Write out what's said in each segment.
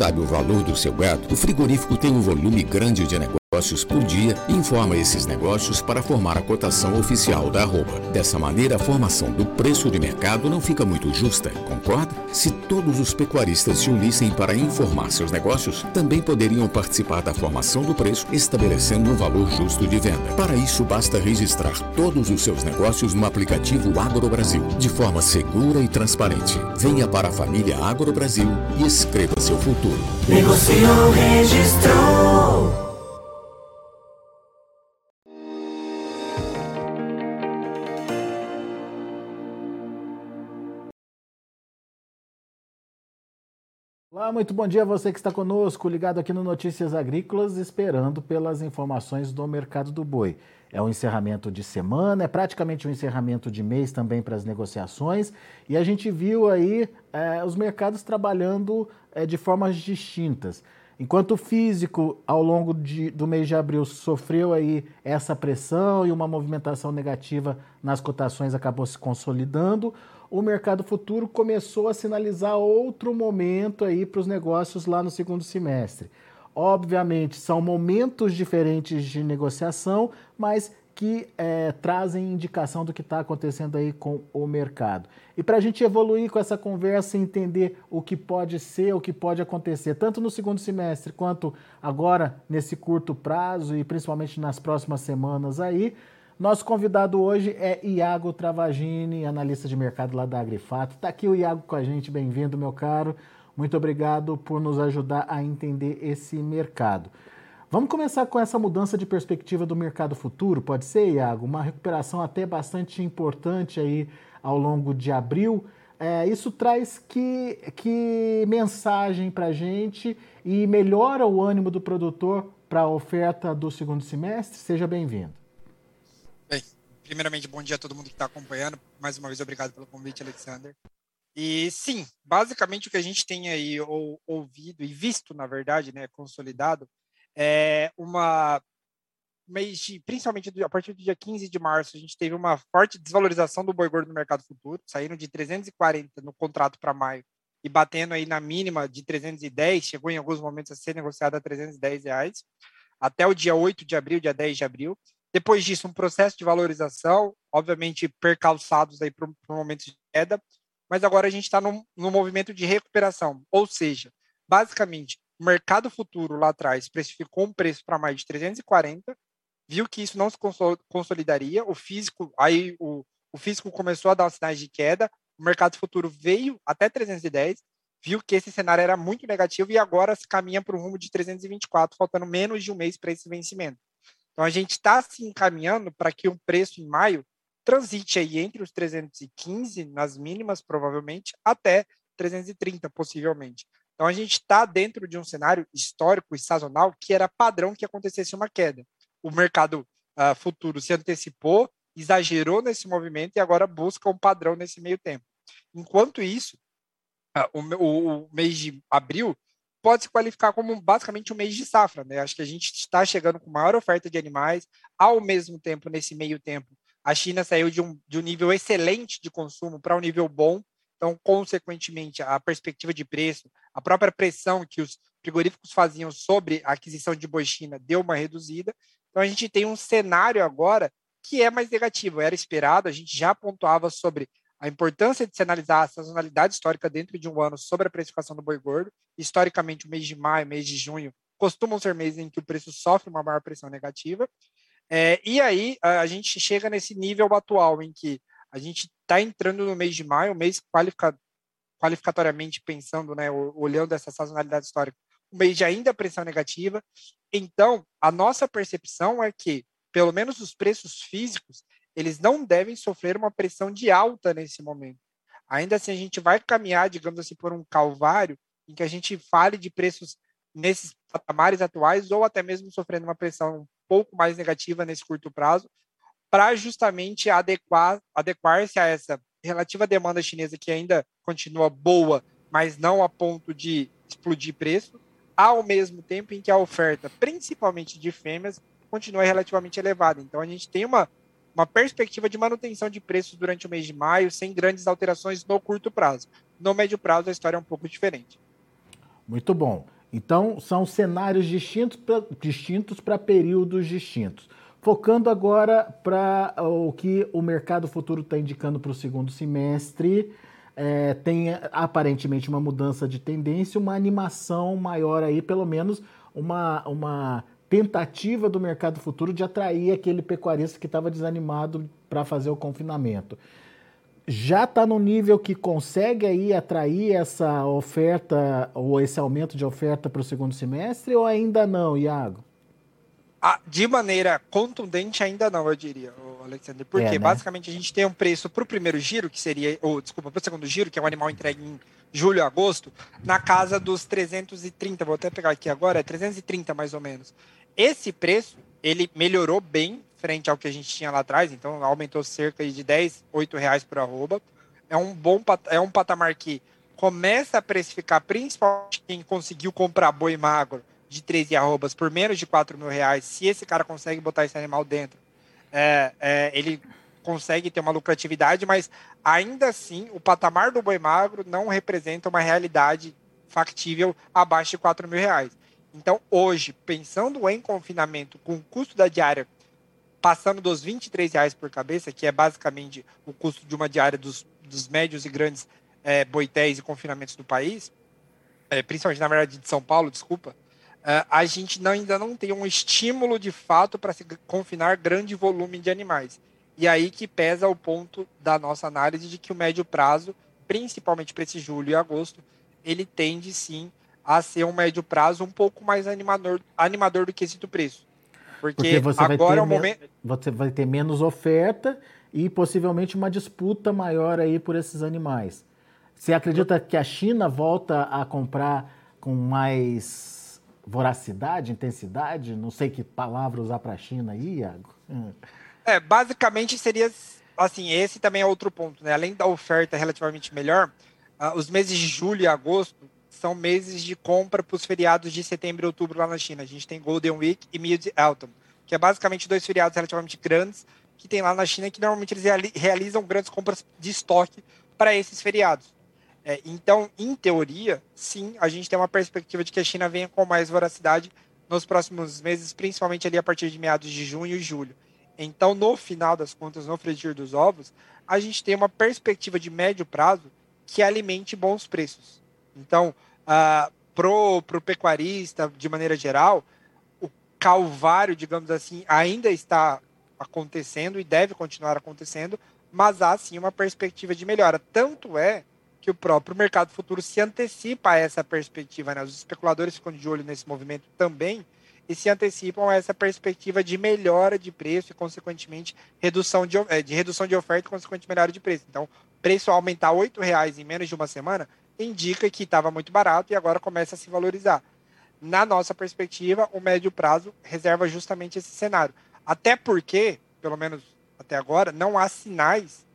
Sabe o valor do seu gado? O frigorífico tem um volume grande de negócios negócios por dia informa esses negócios para formar a cotação oficial da arroba. Dessa maneira, a formação do preço de mercado não fica muito justa, concorda? Se todos os pecuaristas se unissem para informar seus negócios, também poderiam participar da formação do preço, estabelecendo um valor justo de venda. Para isso, basta registrar todos os seus negócios no aplicativo Agro Brasil, de forma segura e transparente. Venha para a família Agro Brasil e escreva seu futuro. Negociou, registrou. Olá, muito bom dia a você que está conosco, ligado aqui no Notícias Agrícolas, esperando pelas informações do mercado do boi. É um encerramento de semana, é praticamente um encerramento de mês também para as negociações, e a gente viu aí é, os mercados trabalhando é, de formas distintas. Enquanto o físico, ao longo de, do mês de abril, sofreu aí essa pressão e uma movimentação negativa nas cotações acabou se consolidando, o mercado futuro começou a sinalizar outro momento aí para os negócios lá no segundo semestre. Obviamente, são momentos diferentes de negociação, mas que é, trazem indicação do que está acontecendo aí com o mercado. E para a gente evoluir com essa conversa e entender o que pode ser, o que pode acontecer, tanto no segundo semestre quanto agora nesse curto prazo e principalmente nas próximas semanas aí, nosso convidado hoje é Iago Travagini, analista de mercado lá da Agrifato. Está aqui o Iago com a gente, bem-vindo, meu caro. Muito obrigado por nos ajudar a entender esse mercado. Vamos começar com essa mudança de perspectiva do mercado futuro, pode ser, Iago? Uma recuperação até bastante importante aí ao longo de abril. É, isso traz que, que mensagem para a gente e melhora o ânimo do produtor para a oferta do segundo semestre? Seja bem-vindo. Primeiramente, bom dia a todo mundo que está acompanhando. Mais uma vez, obrigado pelo convite, Alexander. E sim, basicamente o que a gente tem aí ou, ouvido e visto, na verdade, né, consolidado, é uma mês de, principalmente a partir do dia 15 de março, a gente teve uma forte desvalorização do boi gordo no mercado futuro, saindo de 340 no contrato para maio e batendo aí na mínima de 310, chegou em alguns momentos a ser negociado a 310 reais, até o dia 8 de abril, dia 10 de abril. Depois disso, um processo de valorização, obviamente percalçados aí para um momento de queda, mas agora a gente está num, num movimento de recuperação, ou seja, basicamente, o mercado futuro lá atrás precificou um preço para mais de 340, viu que isso não se consolidaria, o físico, aí o, o físico começou a dar sinais de queda, o mercado futuro veio até 310, viu que esse cenário era muito negativo e agora se caminha para o rumo de 324, faltando menos de um mês para esse vencimento. Então, a gente está se encaminhando para que o preço em maio transite aí entre os 315, nas mínimas, provavelmente, até 330, possivelmente. Então, a gente está dentro de um cenário histórico e sazonal que era padrão que acontecesse uma queda. O mercado uh, futuro se antecipou, exagerou nesse movimento e agora busca um padrão nesse meio tempo. Enquanto isso, uh, o, o mês de abril pode se qualificar como basicamente um mês de safra. Né? Acho que a gente está chegando com maior oferta de animais, ao mesmo tempo, nesse meio tempo, a China saiu de um, de um nível excelente de consumo para um nível bom, então, consequentemente, a perspectiva de preço, a própria pressão que os frigoríficos faziam sobre a aquisição de boi China deu uma reduzida. Então, a gente tem um cenário agora que é mais negativo. Era esperado, a gente já pontuava sobre a importância de se analisar a sazonalidade histórica dentro de um ano sobre a precificação do boi gordo. Historicamente, o mês de maio, mês de junho, costumam ser meses em que o preço sofre uma maior pressão negativa. É, e aí a gente chega nesse nível atual em que a gente está entrando no mês de maio, mês qualifica, qualificatoriamente pensando, né, olhando essa sazonalidade histórica, um mês de ainda pressão negativa. Então, a nossa percepção é que, pelo menos os preços físicos, eles não devem sofrer uma pressão de alta nesse momento. Ainda assim, a gente vai caminhar, digamos assim, por um calvário em que a gente fale de preços nesses patamares atuais ou até mesmo sofrendo uma pressão um pouco mais negativa nesse curto prazo, para justamente adequar adequar-se a essa relativa demanda chinesa que ainda continua boa, mas não a ponto de explodir preço, ao mesmo tempo em que a oferta, principalmente de fêmeas, continua relativamente elevada. Então a gente tem uma uma perspectiva de manutenção de preços durante o mês de maio, sem grandes alterações no curto prazo. No médio prazo, a história é um pouco diferente. Muito bom. Então, são cenários distintos para períodos distintos. Focando agora para o que o mercado futuro está indicando para o segundo semestre, é, tem aparentemente uma mudança de tendência, uma animação maior aí, pelo menos uma, uma tentativa do mercado futuro de atrair aquele pecuarista que estava desanimado para fazer o confinamento já está no nível que consegue aí atrair essa oferta ou esse aumento de oferta para o segundo semestre ou ainda não, Iago? Ah, de maneira contundente, ainda não, eu diria, Alexandre. Porque é, né? basicamente a gente tem um preço para o primeiro giro, que seria, ou desculpa, para o segundo giro, que é um animal entregue em julho e agosto, na casa dos 330, vou até pegar aqui agora, é 330 mais ou menos. Esse preço, ele melhorou bem frente ao que a gente tinha lá atrás, então aumentou cerca de 10, 8 reais por arroba. É um bom é um patamar que começa a precificar principalmente quem conseguiu comprar boi magro de 13 arrobas por menos de 4 mil reais. Se esse cara consegue botar esse animal dentro, é, é, ele consegue ter uma lucratividade, mas ainda assim o patamar do boi magro não representa uma realidade factível abaixo de 4 mil reais. Então, hoje, pensando em confinamento, com o custo da diária passando dos 23 reais por cabeça, que é basicamente o custo de uma diária dos, dos médios e grandes é, boitéis e confinamentos do país, é, principalmente na verdade de São Paulo, desculpa, é, a gente não, ainda não tem um estímulo de fato para se confinar grande volume de animais. E aí que pesa o ponto da nossa análise de que o médio prazo, principalmente para esse julho e agosto, ele tende sim a ser um médio prazo um pouco mais animador, animador do que esse do preço. Porque, Porque você agora é o momento. Você vai ter menos oferta e possivelmente uma disputa maior aí por esses animais. Você acredita que a China volta a comprar com mais voracidade, intensidade? Não sei que palavra usar para a China aí, Iago. É, basicamente seria assim, esse também é outro ponto, né? Além da oferta relativamente melhor, uh, os meses de julho e agosto são meses de compra para os feriados de setembro e outubro lá na China. A gente tem Golden Week e Mid-Autumn, que é basicamente dois feriados relativamente grandes que tem lá na China, que normalmente eles realizam grandes compras de estoque para esses feriados. É, então, em teoria, sim, a gente tem uma perspectiva de que a China venha com mais voracidade nos próximos meses, principalmente ali a partir de meados de junho e julho. Então, no final das contas, no frigir dos ovos, a gente tem uma perspectiva de médio prazo que alimente bons preços. Então, pro, pro pecuarista, de maneira geral, o calvário, digamos assim, ainda está acontecendo e deve continuar acontecendo, mas há sim uma perspectiva de melhora. Tanto é que o próprio mercado futuro se antecipa a essa perspectiva. Né? Os especuladores ficam de olho nesse movimento também e se antecipam a essa perspectiva de melhora de preço e, consequentemente, redução de, eh, de redução de oferta e, consequentemente, melhora de preço. Então, preço aumentar R$ reais em menos de uma semana indica que estava muito barato e agora começa a se valorizar. Na nossa perspectiva, o médio prazo reserva justamente esse cenário. Até porque, pelo menos até agora, não há sinais,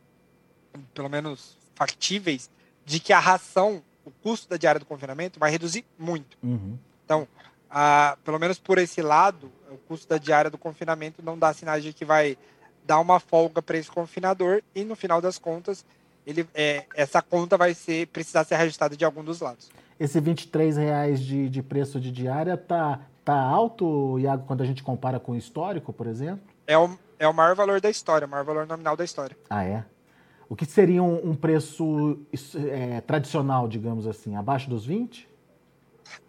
pelo menos factíveis, de que a ração, o custo da diária do confinamento, vai reduzir muito. Uhum. Então, a, pelo menos por esse lado, o custo da diária do confinamento não dá sinais de que vai dar uma folga para esse confinador e, no final das contas, ele, é, essa conta vai ser precisar ser reajustada de algum dos lados. Esse 23 reais de, de preço de diária tá, tá alto, Iago, quando a gente compara com o histórico, por exemplo? É o, é o maior valor da história, o maior valor nominal da história. Ah, é? O que seria um, um preço é, tradicional, digamos assim, abaixo dos 20?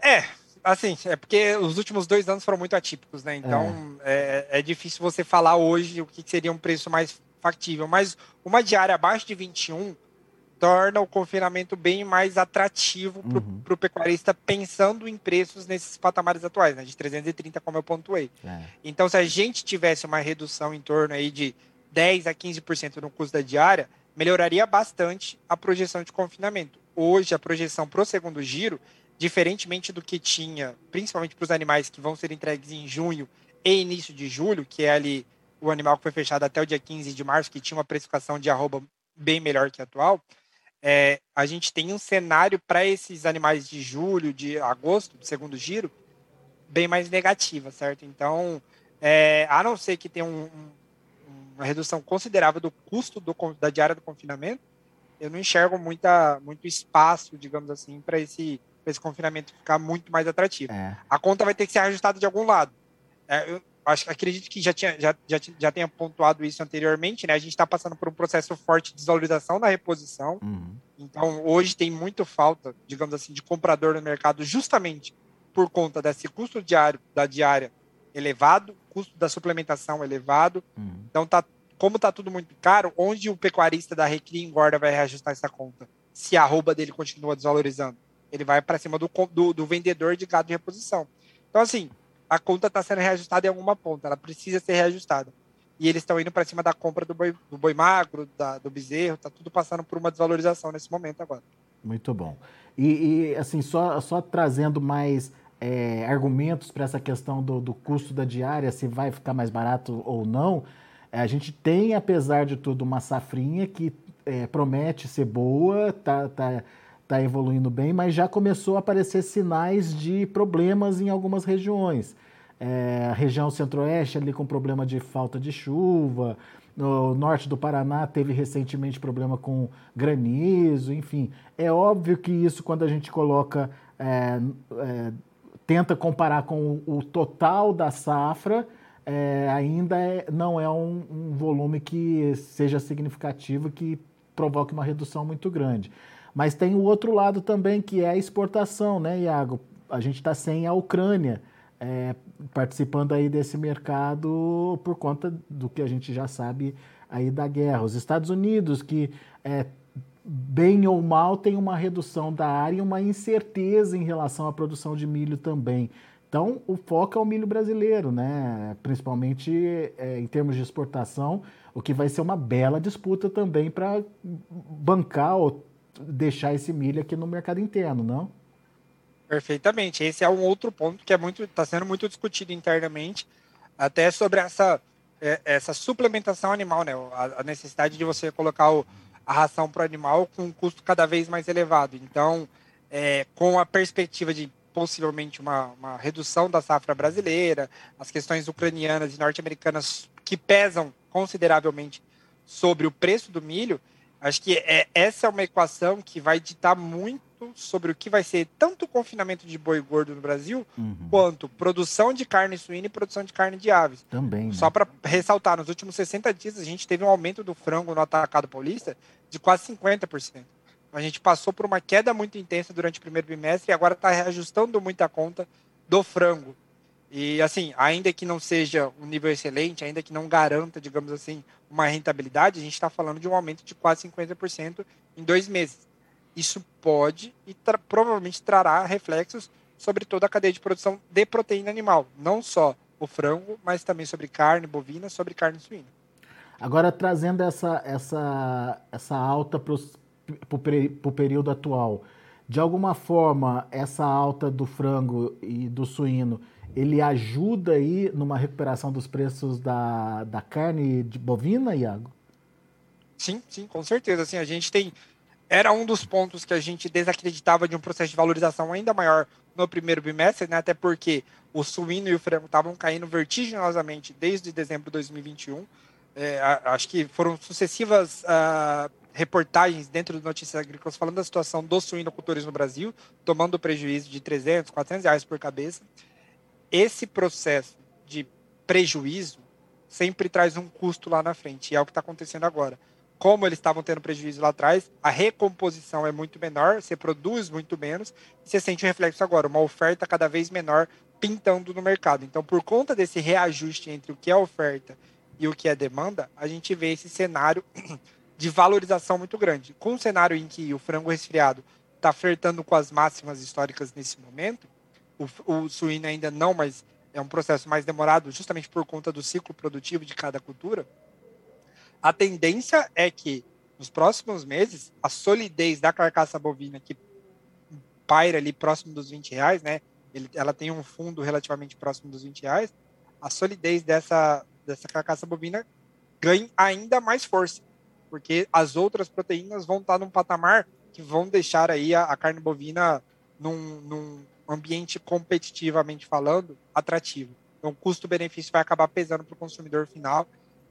É, assim, é porque os últimos dois anos foram muito atípicos, né? Então é, é, é difícil você falar hoje o que seria um preço mais factível, mas uma diária abaixo de 21 torna o confinamento bem mais atrativo para o uhum. pecuarista pensando em preços nesses patamares atuais, né, de 330, como eu pontuei. É. Então, se a gente tivesse uma redução em torno aí de 10 a 15% no custo da diária, melhoraria bastante a projeção de confinamento. Hoje, a projeção para o segundo giro, diferentemente do que tinha, principalmente para os animais que vão ser entregues em junho e início de julho, que é ali o animal que foi fechado até o dia 15 de março, que tinha uma precificação de arroba bem melhor que a atual, é, a gente tem um cenário para esses animais de julho, de agosto, do segundo giro, bem mais negativa, certo? Então, é, a não ser que tenha um, um, uma redução considerável do custo do, da diária do confinamento, eu não enxergo muita, muito espaço, digamos assim, para esse esse confinamento ficar muito mais atrativo. É. A conta vai ter que ser ajustada de algum lado. É, eu acho, acredito que já, tinha, já, já, já tenha pontuado isso anteriormente, né? A gente está passando por um processo forte de desvalorização da reposição. Uhum. Então, hoje tem muito falta, digamos assim, de comprador no mercado, justamente por conta desse custo diário da diária elevado, custo da suplementação elevado. Uhum. Então, tá, como está tudo muito caro, onde o pecuarista da Recria engorda vai reajustar essa conta? Se a arroba dele continua desvalorizando. Ele vai para cima do, do, do vendedor de gado de reposição. Então, assim, a conta está sendo reajustada em alguma ponta, ela precisa ser reajustada. E eles estão indo para cima da compra do boi, do boi magro, da, do bezerro, está tudo passando por uma desvalorização nesse momento agora. Muito bom. E, e assim, só, só trazendo mais é, argumentos para essa questão do, do, custo da diária, se vai ficar mais barato ou não, é, a gente tem, apesar de tudo, uma safrinha que é, promete ser boa, tá, tá, tá evoluindo bem, mas já começou a aparecer sinais de problemas em algumas regiões. É, a região centro-oeste ali com problema de falta de chuva, no norte do Paraná teve recentemente problema com granizo, enfim. É óbvio que isso, quando a gente coloca é, é, tenta comparar com o, total da safra, é, ainda é, não é um, um, volume que seja significativo, que provoque uma redução muito grande. Mas tem o outro lado também, que é a exportação, né, Iago? A gente está sem a Ucrânia é, participando aí desse mercado por conta do que a gente já sabe aí da guerra. Os Estados Unidos, que é, bem ou mal, tem uma redução da área e uma incerteza em relação à produção de milho também. Então, o foco é o milho brasileiro, né? principalmente é, em termos de exportação, o que vai ser uma bela disputa também para bancar ou deixar esse milho aqui no mercado interno, não? Perfeitamente. Esse é um outro ponto que é muito está sendo muito discutido internamente, até sobre essa é, essa suplementação animal, né? A, necessidade de você colocar o, a ração para o animal com um custo cada vez mais elevado. Então, é, com a perspectiva de possivelmente uma, uma, redução da safra brasileira, as questões ucranianas e norte-americanas que pesam consideravelmente sobre o preço do milho, acho que é, essa é uma equação que vai ditar muito sobre o que vai ser tanto o confinamento de boi gordo no Brasil, uhum. quanto produção de carne suína e produção de carne de aves. Também. Né? Só para ressaltar, nos últimos 60 dias a gente teve um aumento do frango no atacado paulista de quase 50%. A gente passou por uma queda muito intensa durante o primeiro bimestre e agora está reajustando muita conta do frango. E assim, ainda que não seja um nível excelente, ainda que não garanta, digamos assim, uma rentabilidade, a gente está falando de um aumento de quase 50% em dois meses isso pode e tra provavelmente trará reflexos sobre toda a cadeia de produção de proteína animal, não só o frango, mas também sobre carne bovina, sobre carne suína. Agora, trazendo essa, essa, essa alta para o período atual, de alguma forma, essa alta do frango e do suíno, ele ajuda aí numa recuperação dos preços da, da carne de bovina, Iago? Sim, sim, com certeza. Assim, a gente tem era um dos pontos que a gente desacreditava de um processo de valorização ainda maior no primeiro bimestre, né? até porque o suíno e o frango estavam caindo vertiginosamente desde dezembro de 2021. É, acho que foram sucessivas uh, reportagens dentro do Notícias Agrícolas falando da situação dos suinocultores no Brasil, tomando prejuízo de 300, 400 reais por cabeça. Esse processo de prejuízo sempre traz um custo lá na frente, e é o que está acontecendo agora como eles estavam tendo prejuízo lá atrás, a recomposição é muito menor, você produz muito menos, e você sente o reflexo agora, uma oferta cada vez menor pintando no mercado. Então, por conta desse reajuste entre o que é oferta e o que é demanda, a gente vê esse cenário de valorização muito grande. Com um cenário em que o frango resfriado está flertando com as máximas históricas nesse momento, o, o suíno ainda não, mas é um processo mais demorado, justamente por conta do ciclo produtivo de cada cultura, a tendência é que nos próximos meses a solidez da carcaça bovina que paira ali próximo dos 20 reais, né? Ele, ela tem um fundo relativamente próximo dos 20 reais. A solidez dessa, dessa carcaça bovina ganha ainda mais força, porque as outras proteínas vão estar num patamar que vão deixar aí a, a carne bovina num, num ambiente competitivamente falando atrativo. Então, o custo-benefício vai acabar pesando para o consumidor final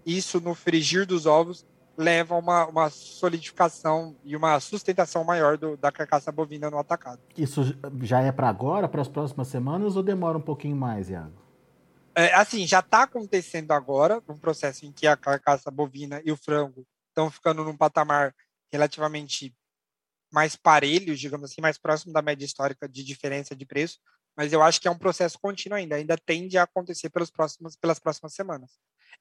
isso no frigir dos ovos leva a uma, uma solidificação e uma sustentação maior do, da carcaça bovina no atacado. Isso já é para agora, para as próximas semanas, ou demora um pouquinho mais, Iago? É, assim, já está acontecendo agora, um processo em que a carcaça bovina e o frango estão ficando num patamar relativamente mais parelhos, digamos assim, mais próximo da média histórica de diferença de preço, mas eu acho que é um processo contínuo ainda, ainda tende a acontecer pelos próximos, pelas próximas semanas.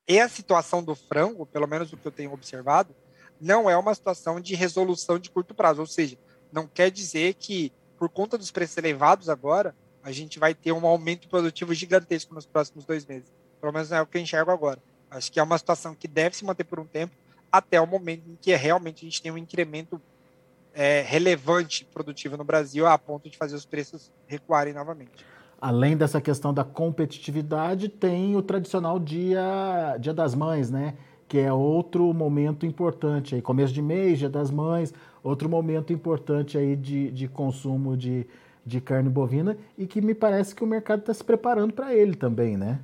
E a situação do frango, pelo menos o que eu tenho observado, não é uma situação de resolução de curto prazo, ou seja, não quer dizer que, por conta dos preços elevados agora, a gente vai ter um aumento produtivo gigantesco nos próximos dois meses. Pelo menos não é o que eu enxergo agora. Acho que é uma situação que deve se manter por um tempo, até o momento em que realmente a gente tem um incremento é, relevante produtivo no Brasil a ponto de fazer os preços recuarem novamente. Além dessa questão da competitividade, tem o tradicional dia, dia das Mães, né? Que é outro momento importante aí, começo de mês, Dia das Mães, outro momento importante aí de, de consumo de, de carne bovina e que me parece que o mercado está se preparando para ele também, né?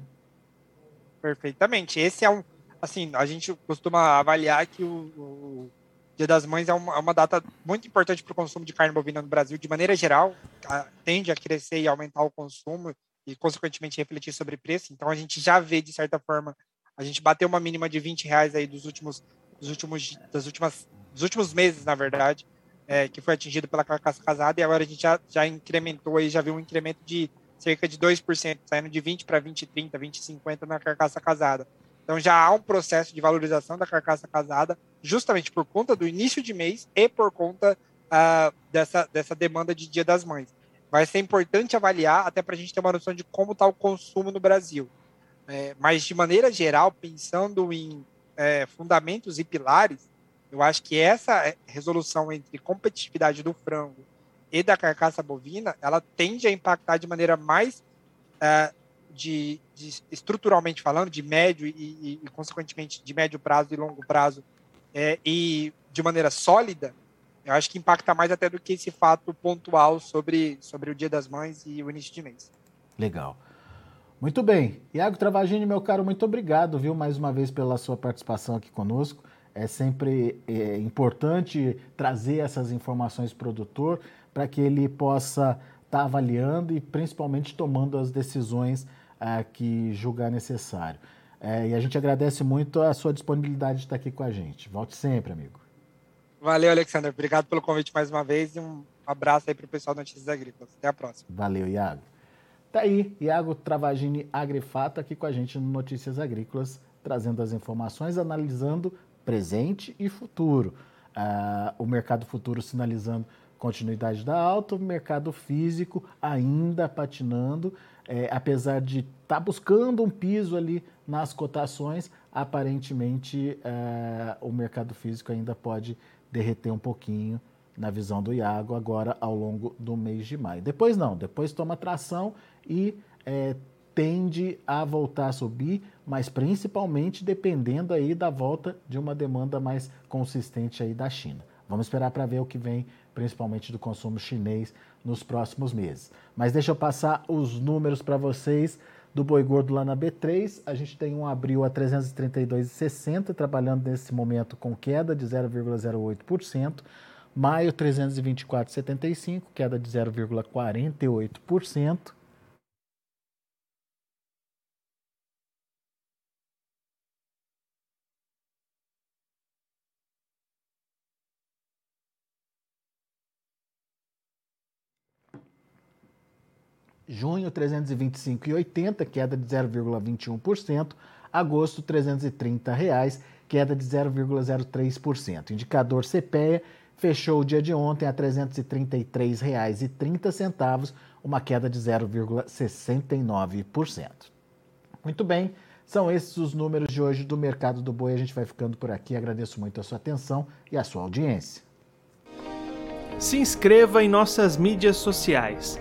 Perfeitamente. Esse é um, assim, a gente costuma avaliar que o, o Dia das Mães é uma, é uma data muito importante para o consumo de carne bovina no Brasil, de maneira geral, a, tende a crescer e aumentar o consumo e, consequentemente, refletir sobre preço. Então, a gente já vê, de certa forma, a gente bateu uma mínima de 20 reais aí dos últimos, dos últimos, das últimas, dos últimos meses, na verdade, é, que foi atingido pela carcaça casada, e agora a gente já, já incrementou aí, já viu um incremento de cerca de 2%, saindo de 20 para 20, 30, 20, 50 na carcaça casada. Então já há um processo de valorização da carcaça casada, justamente por conta do início de mês e por conta uh, dessa, dessa demanda de Dia das Mães. Vai ser importante avaliar, até para a gente ter uma noção de como está o consumo no Brasil. É, mas, de maneira geral, pensando em é, fundamentos e pilares, eu acho que essa é, resolução entre competitividade do frango e da carcaça bovina, ela tende a impactar de maneira mais uh, de, de, estruturalmente falando, de médio e, e, consequentemente, de médio prazo e longo prazo, é, e de maneira sólida, eu acho que impacta mais até do que esse fato pontual sobre, sobre o Dia das Mães e o início de mês. Legal. Muito bem. Iago Travagini, meu caro, muito obrigado, viu, mais uma vez pela sua participação aqui conosco. É sempre é, importante trazer essas informações para o produtor para que ele possa estar tá avaliando e principalmente tomando as decisões a que julgar necessário. É, e a gente agradece muito a sua disponibilidade de estar aqui com a gente. Volte sempre, amigo. Valeu, Alexandre. Obrigado pelo convite mais uma vez e um abraço aí para o pessoal da Notícias Agrícolas. Até a próxima. Valeu, Iago. Tá aí, Iago Travagini Agrifato aqui com a gente no Notícias Agrícolas, trazendo as informações, analisando presente e futuro. Uh, o mercado futuro sinalizando continuidade da alta, o mercado físico ainda patinando, é, apesar de estar tá buscando um piso ali nas cotações, aparentemente é, o mercado físico ainda pode derreter um pouquinho na visão do Iago agora ao longo do mês de maio. Depois não, depois toma tração e é, tende a voltar a subir, mas principalmente dependendo aí da volta de uma demanda mais consistente aí da China. Vamos esperar para ver o que vem, principalmente do consumo chinês nos próximos meses. Mas deixa eu passar os números para vocês do boi gordo lá na B3. A gente tem um abril a 332,60, trabalhando nesse momento com queda de 0,08%. Maio 324,75, queda de 0,48%. Junho 325,80, queda de 0,21%, agosto 330 reais, queda de 0,03%. Indicador CPEA fechou o dia de ontem a R$ 333,30, uma queda de 0,69%. Muito bem, são esses os números de hoje do mercado do boi. A gente vai ficando por aqui. Agradeço muito a sua atenção e a sua audiência. Se inscreva em nossas mídias sociais